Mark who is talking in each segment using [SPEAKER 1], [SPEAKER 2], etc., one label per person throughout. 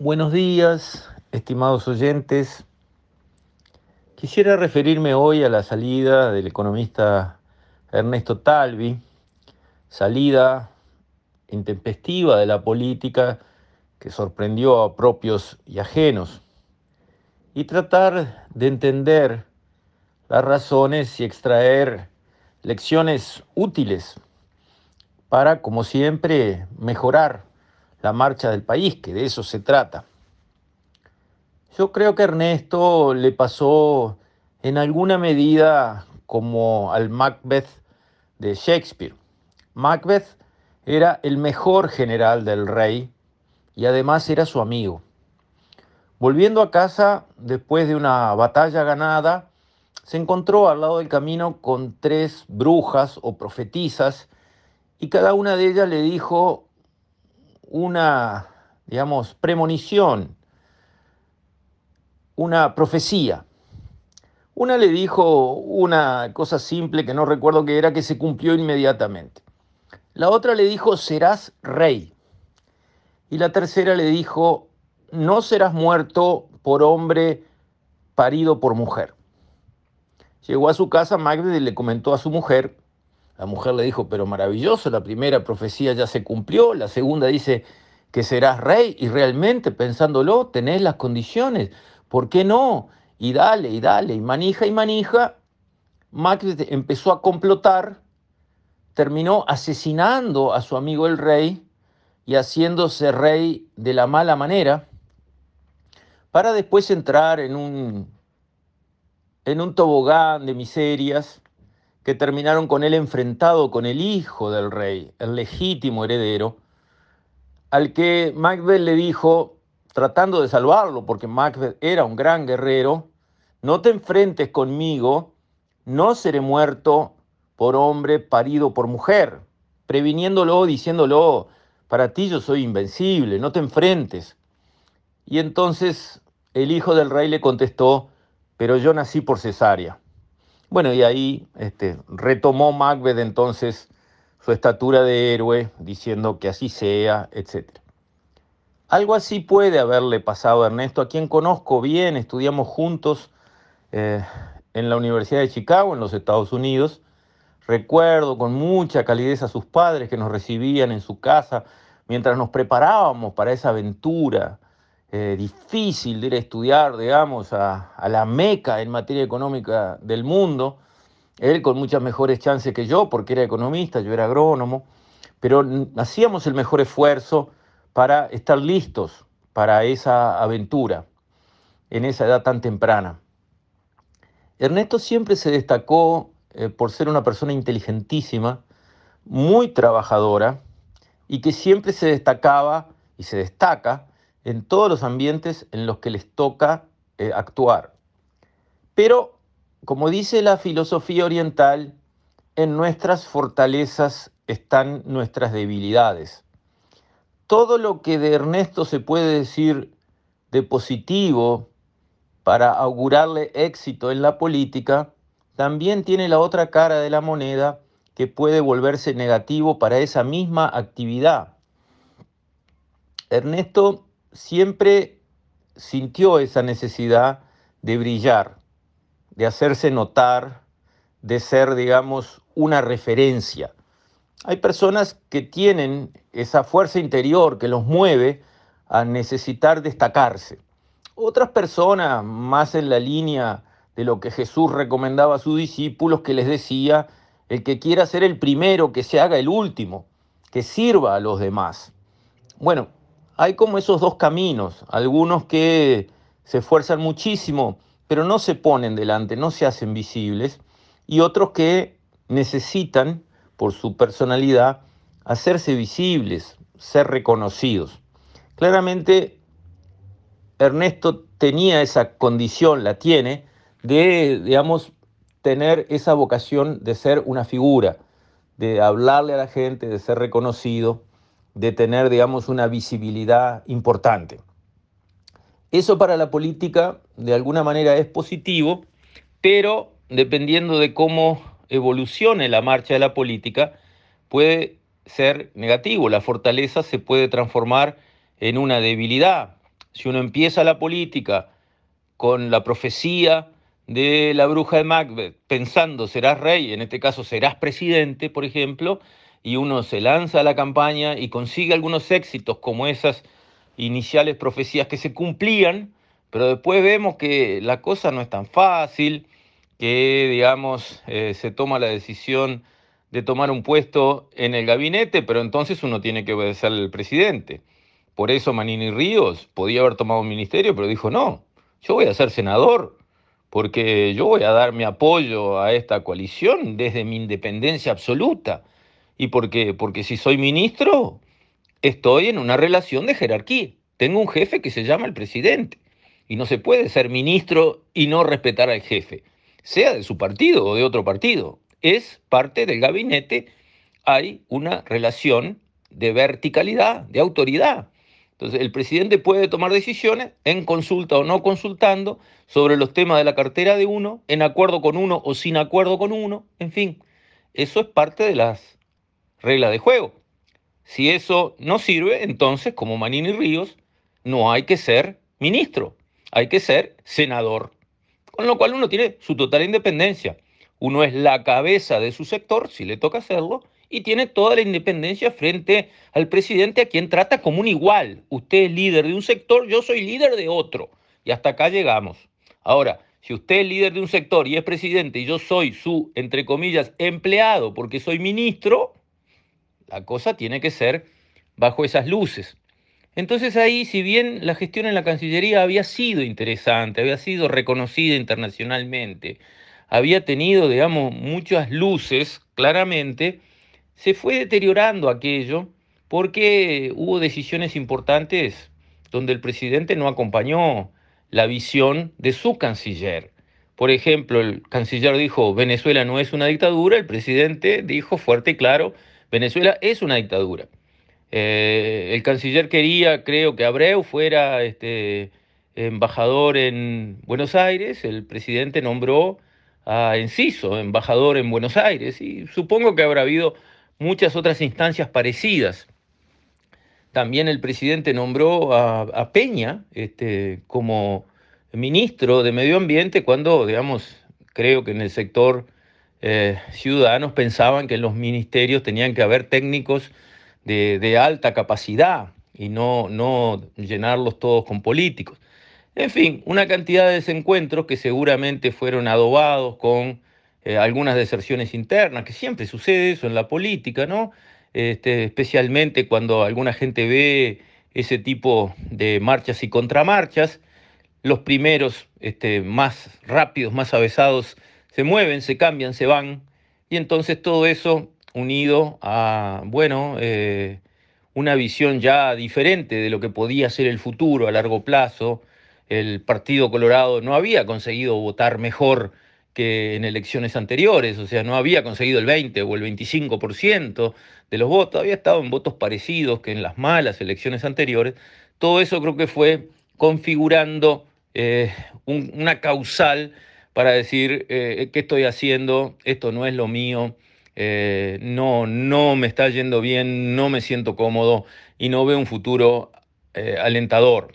[SPEAKER 1] Buenos días, estimados oyentes. Quisiera referirme hoy a la salida del economista Ernesto Talvi, salida intempestiva de la política que sorprendió a propios y ajenos, y tratar de entender las razones y extraer lecciones útiles para, como siempre, mejorar la marcha del país, que de eso se trata. Yo creo que Ernesto le pasó en alguna medida como al Macbeth de Shakespeare. Macbeth era el mejor general del rey y además era su amigo. Volviendo a casa, después de una batalla ganada, se encontró al lado del camino con tres brujas o profetisas y cada una de ellas le dijo una, digamos, premonición, una profecía. Una le dijo una cosa simple que no recuerdo qué era, que se cumplió inmediatamente. La otra le dijo, serás rey. Y la tercera le dijo, no serás muerto por hombre parido por mujer. Llegó a su casa Macbeth y le comentó a su mujer, la mujer le dijo, pero maravilloso, la primera profecía ya se cumplió, la segunda dice que serás rey y realmente pensándolo tenés las condiciones, ¿por qué no? Y dale, y dale, y manija y manija. Macbeth empezó a complotar, terminó asesinando a su amigo el rey y haciéndose rey de la mala manera, para después entrar en un, en un tobogán de miserias que terminaron con él enfrentado con el hijo del rey, el legítimo heredero, al que Macbeth le dijo, tratando de salvarlo, porque Macbeth era un gran guerrero, no te enfrentes conmigo, no seré muerto por hombre parido por mujer, previniéndolo, diciéndolo, para ti yo soy invencible, no te enfrentes. Y entonces el hijo del rey le contestó, pero yo nací por cesárea. Bueno, y ahí este, retomó Macbeth entonces su estatura de héroe, diciendo que así sea, etc. Algo así puede haberle pasado a Ernesto, a quien conozco bien, estudiamos juntos eh, en la Universidad de Chicago, en los Estados Unidos. Recuerdo con mucha calidez a sus padres que nos recibían en su casa mientras nos preparábamos para esa aventura eh, difícil de ir a estudiar, digamos, a, la meca en materia económica del mundo. Él con muchas mejores chances que yo, porque era economista, yo era agrónomo, pero hacíamos el mejor esfuerzo para estar listos para esa aventura en esa edad tan temprana. Ernesto siempre se destacó eh, por ser una persona inteligentísima, muy trabajadora y que siempre se destacaba y se destaca en todos los ambientes en los que les toca eh, actuar. Pero, como dice la filosofía oriental, en nuestras fortalezas están nuestras debilidades. Todo lo que de Ernesto se puede decir de positivo para augurarle éxito en la política, también tiene la otra cara de la moneda que puede volverse negativo para esa misma actividad. Ernesto siempre sintió esa necesidad de brillar, de hacerse notar, de ser, digamos, una referencia. Hay personas que tienen esa fuerza interior que los mueve a necesitar destacarse. Otras personas, más en la línea de lo que Jesús recomendaba a sus discípulos, que les decía, el que quiera ser el primero, que se haga el último, que sirva a los demás. Bueno, hay como esos dos caminos, algunos que se esfuerzan muchísimo, pero no se ponen delante, no se hacen visibles, y otros que necesitan, por su personalidad, hacerse visibles, ser reconocidos. Claramente, Ernesto tenía esa condición, la tiene, de, digamos, tener esa vocación de ser una figura, de hablarle a la gente, de ser reconocido, de tener, digamos, una visibilidad importante. Eso para la política de alguna manera es positivo, pero dependiendo de cómo evolucione la marcha de la política, puede ser negativo. La fortaleza se puede transformar en una debilidad. Si uno empieza la política con la profecía de la bruja de Macbeth, pensando serás rey, en este caso serás presidente, por ejemplo, y uno se lanza a la campaña y consigue algunos éxitos como esas iniciales profecías que se cumplían, pero después vemos que la cosa no es tan fácil, que digamos eh, se toma la decisión de tomar un puesto en el gabinete, pero entonces uno tiene que obedecer al presidente. Por eso Manini Ríos podía haber tomado un ministerio, pero dijo, no, yo voy a ser senador, porque yo voy a dar mi apoyo a esta coalición desde mi independencia absoluta. Y porque, porque si soy ministro, estoy en una relación de jerarquía. Tengo un jefe que se llama el presidente. Y no se puede ser ministro y no respetar al jefe, sea de su partido o de otro partido es parte del gabinete, hay una relación de verticalidad, de autoridad. Entonces, el presidente puede tomar decisiones en consulta o no consultando sobre los temas de la cartera de uno, en acuerdo con uno o sin acuerdo con uno, en fin. Eso es parte de las reglas de juego. Si eso no sirve, entonces, como Manini Ríos, no hay que ser ministro, hay que ser senador. Con lo cual uno tiene su total independencia. Uno es la cabeza de su sector, si le toca hacerlo, y tiene toda la independencia frente al presidente a quien trata como un igual. Usted es líder de un sector, yo soy líder de otro. Y hasta acá llegamos. Ahora, si usted es líder de un sector y es presidente y yo soy su, entre comillas, empleado porque soy ministro, la cosa tiene que ser bajo esas luces. Entonces ahí, si bien la gestión en la Cancillería había sido interesante, había sido reconocida internacionalmente, había tenido, digamos, muchas luces, claramente, se fue deteriorando aquello porque hubo decisiones importantes donde el presidente no acompañó la visión de su canciller. Por ejemplo, el canciller dijo, Venezuela no es una dictadura, el presidente dijo fuerte y claro, Venezuela es una dictadura. Eh, el canciller quería, creo que Abreu fuera este, embajador en Buenos Aires, el presidente nombró a Enciso, embajador en Buenos Aires, y supongo que habrá habido muchas otras instancias parecidas. También el presidente nombró a, Peña este, como ministro de Medio Ambiente cuando, digamos, creo que en el sector eh, ciudadanos pensaban que en los ministerios tenían que haber técnicos de, alta capacidad y no, no llenarlos todos con políticos. En fin, una cantidad de desencuentros que seguramente fueron adobados con eh, algunas deserciones internas, que siempre sucede eso en la política, ¿no? Este, especialmente cuando alguna gente ve ese tipo de marchas y contramarchas, los primeros este, más rápidos, más avesados, se mueven, se cambian, se van, y entonces todo eso unido a, bueno, eh, una visión ya diferente de lo que podía ser el futuro a largo plazo, el Partido Colorado no había conseguido votar mejor que en elecciones anteriores, o sea, no había conseguido el 20 o el 25% de los votos, había estado en votos parecidos que en las malas elecciones anteriores. Todo eso creo que fue configurando eh, una causal para decir eh, qué estoy haciendo, esto no es lo mío, eh, no, no me está yendo bien, no me siento cómodo y no veo un futuro alentador.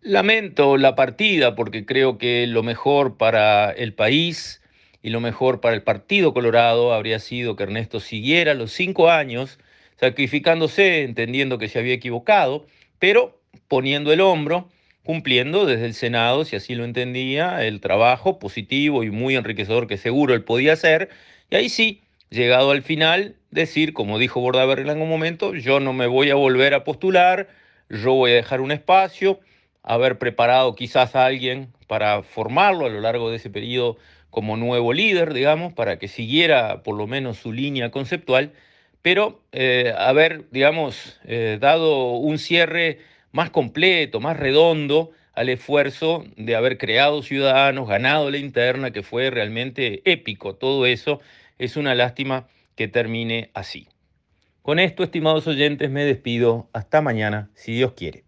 [SPEAKER 1] Lamento la partida porque creo que lo mejor para el país y lo mejor para el Partido Colorado habría sido que Ernesto siguiera los cinco años sacrificándose, entendiendo que se había equivocado, pero poniendo el hombro, cumpliendo desde el Senado, si así lo entendía, el trabajo positivo y muy enriquecedor que seguro él podía hacer. Y ahí sí, llegado al final, decir, como dijo Bordaberry en algún momento, yo no me voy a volver a postular, yo voy a dejar un espacio haber preparado quizás a alguien para formarlo a lo largo de ese periodo como nuevo líder, digamos, para que siguiera por lo menos su línea conceptual, pero eh, haber, digamos, eh, dado un cierre más completo, más redondo al esfuerzo de haber creado ciudadanos, ganado la interna, que fue realmente épico. Todo eso es una lástima que termine así. Con esto, estimados oyentes, me despido. Hasta mañana, si Dios quiere.